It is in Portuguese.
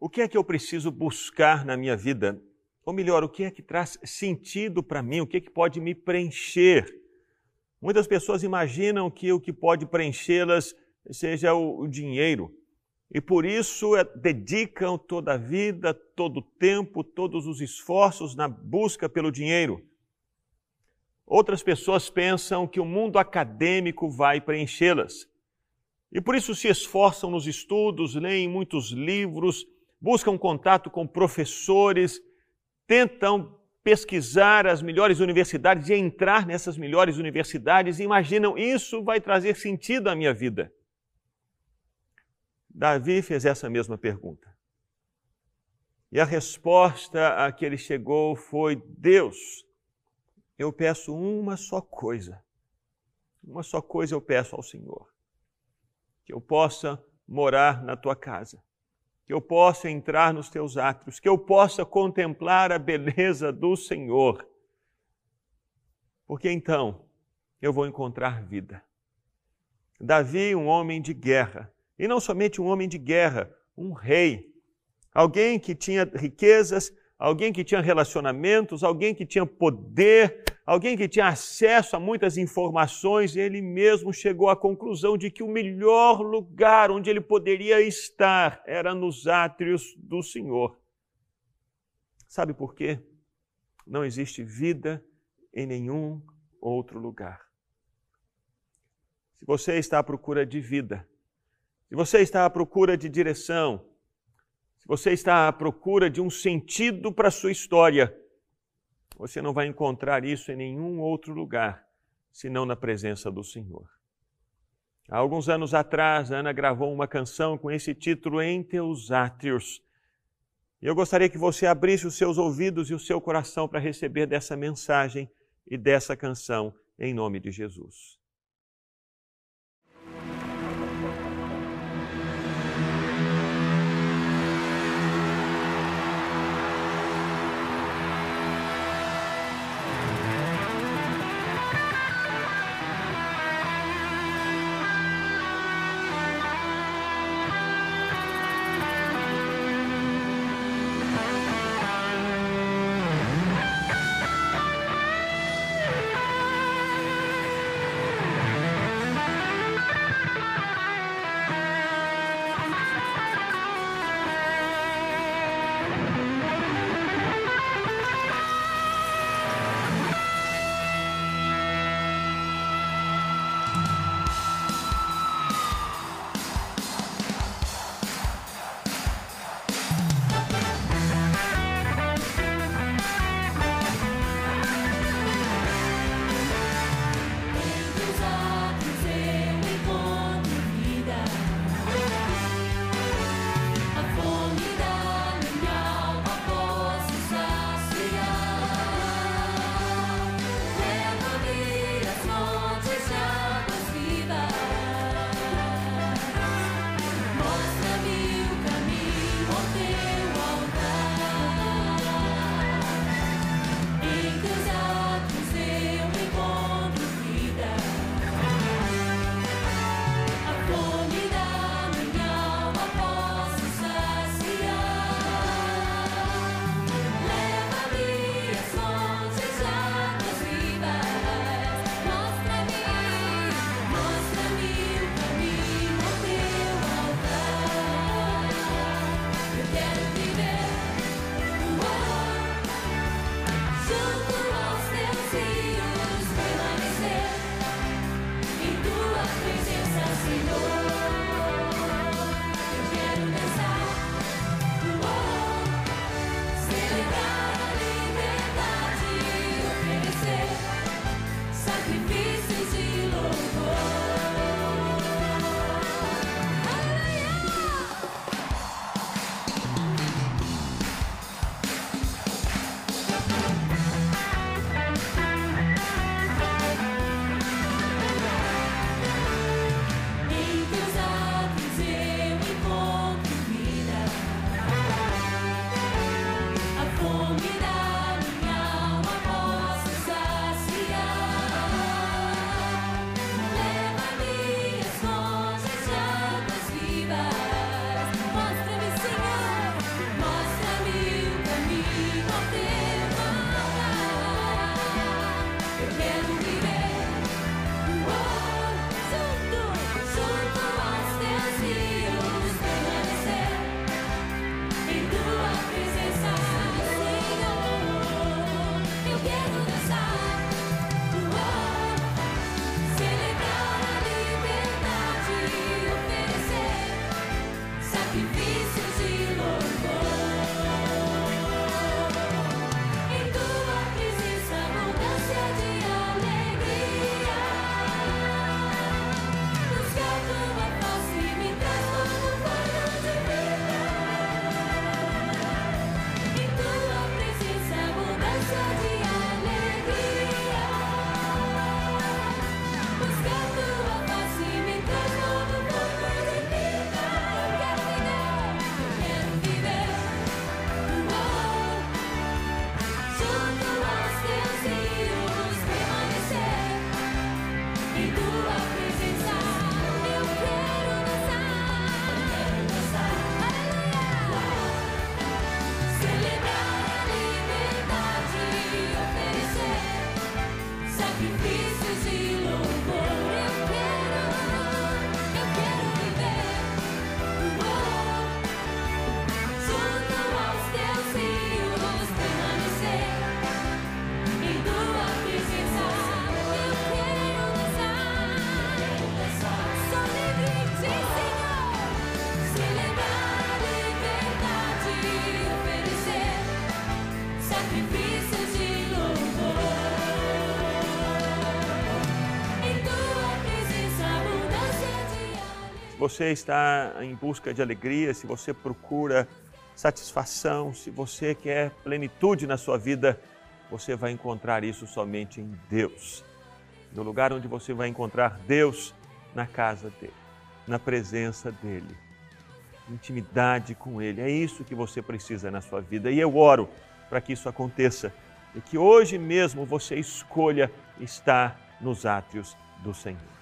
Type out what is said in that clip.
O que é que eu preciso buscar na minha vida? Ou melhor, o que é que traz sentido para mim? O que é que pode me preencher? Muitas pessoas imaginam que o que pode preenchê-las seja o, o dinheiro. E por isso é, dedicam toda a vida, todo o tempo, todos os esforços na busca pelo dinheiro. Outras pessoas pensam que o mundo acadêmico vai preenchê-las. E por isso se esforçam nos estudos, leem muitos livros, buscam contato com professores, tentam pesquisar as melhores universidades e entrar nessas melhores universidades e imaginam isso vai trazer sentido à minha vida. Davi fez essa mesma pergunta. E a resposta a que ele chegou foi: Deus, eu peço uma só coisa. Uma só coisa eu peço ao Senhor: que eu possa morar na tua casa, que eu possa entrar nos teus átrios, que eu possa contemplar a beleza do Senhor. Porque então eu vou encontrar vida. Davi, um homem de guerra, e não somente um homem de guerra, um rei, alguém que tinha riquezas, alguém que tinha relacionamentos, alguém que tinha poder, alguém que tinha acesso a muitas informações, ele mesmo chegou à conclusão de que o melhor lugar onde ele poderia estar era nos átrios do Senhor. Sabe por quê? Não existe vida em nenhum outro lugar. Se você está à procura de vida, se você está à procura de direção, você está à procura de um sentido para a sua história, você não vai encontrar isso em nenhum outro lugar, senão na presença do Senhor. Há alguns anos atrás, Ana gravou uma canção com esse título, Em Teus Átrios. E eu gostaria que você abrisse os seus ouvidos e o seu coração para receber dessa mensagem e dessa canção, em nome de Jesus. Você está em busca de alegria, se você procura satisfação, se você quer plenitude na sua vida, você vai encontrar isso somente em Deus. No lugar onde você vai encontrar Deus, na casa dele, na presença dele, intimidade com ele. É isso que você precisa na sua vida. E eu oro para que isso aconteça e que hoje mesmo você escolha estar nos átrios do Senhor.